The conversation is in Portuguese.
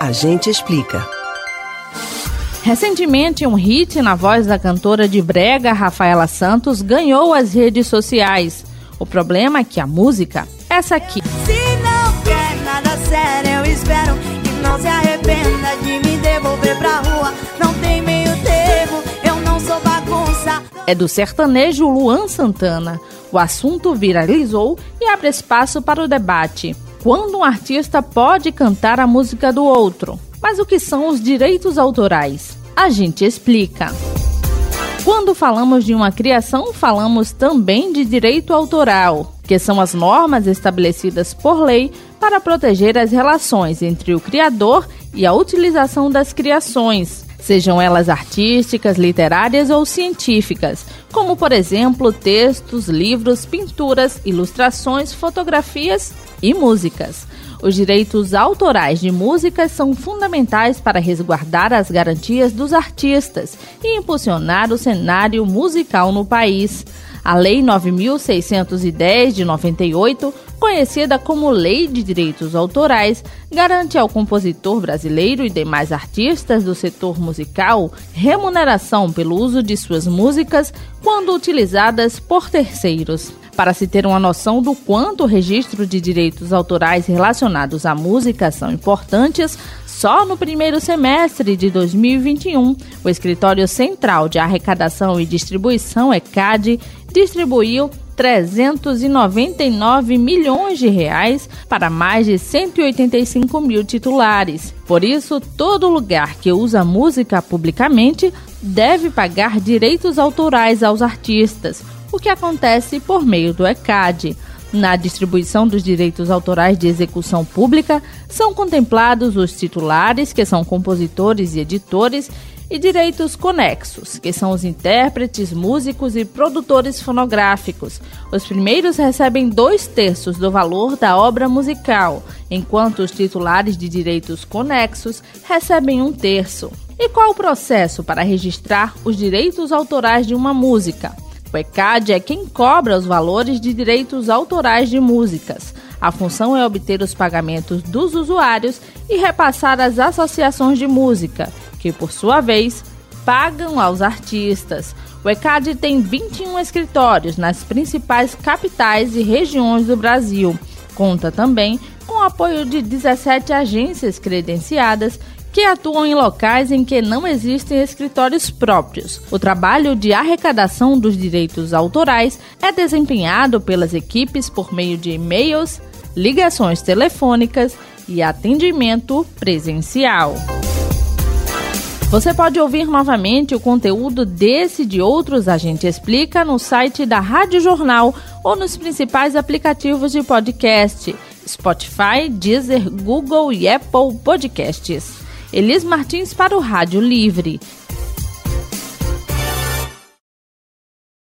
A gente explica. Recentemente, um hit na voz da cantora de brega Rafaela Santos ganhou as redes sociais. O problema é que a música, essa aqui. Se não quer nada sério, eu espero que não se arrependa de me devolver pra rua. Não tem meio termo, eu não sou bagunça. É do sertanejo Luan Santana. O assunto viralizou e abre espaço para o debate. Quando um artista pode cantar a música do outro? Mas o que são os direitos autorais? A gente explica. Quando falamos de uma criação, falamos também de direito autoral, que são as normas estabelecidas por lei para proteger as relações entre o criador e a utilização das criações, sejam elas artísticas, literárias ou científicas, como por exemplo textos, livros, pinturas, ilustrações, fotografias e músicas. Os direitos autorais de músicas são fundamentais para resguardar as garantias dos artistas e impulsionar o cenário musical no país. A Lei 9610 de 98, conhecida como Lei de Direitos Autorais, garante ao compositor brasileiro e demais artistas do setor musical remuneração pelo uso de suas músicas quando utilizadas por terceiros. Para se ter uma noção do quanto o registro de direitos autorais relacionados à música são importantes, só no primeiro semestre de 2021, o Escritório Central de Arrecadação e Distribuição, ECAD, distribuiu 399 milhões de reais para mais de 185 mil titulares. Por isso, todo lugar que usa música publicamente deve pagar direitos autorais aos artistas o que acontece por meio do ECAD. Na distribuição dos direitos autorais de execução pública, são contemplados os titulares, que são compositores e editores, e direitos conexos, que são os intérpretes, músicos e produtores fonográficos. Os primeiros recebem dois terços do valor da obra musical, enquanto os titulares de direitos conexos recebem um terço. E qual o processo para registrar os direitos autorais de uma música? O ECAD é quem cobra os valores de direitos autorais de músicas. A função é obter os pagamentos dos usuários e repassar às associações de música, que, por sua vez, pagam aos artistas. O ECAD tem 21 escritórios nas principais capitais e regiões do Brasil. Conta também com o apoio de 17 agências credenciadas que atuam em locais em que não existem escritórios próprios. O trabalho de arrecadação dos direitos autorais é desempenhado pelas equipes por meio de e-mails, ligações telefônicas e atendimento presencial. Você pode ouvir novamente o conteúdo desse e de outros A Gente Explica no site da Rádio Jornal ou nos principais aplicativos de podcast: Spotify, Deezer, Google e Apple Podcasts. Elis Martins para o Rádio Livre.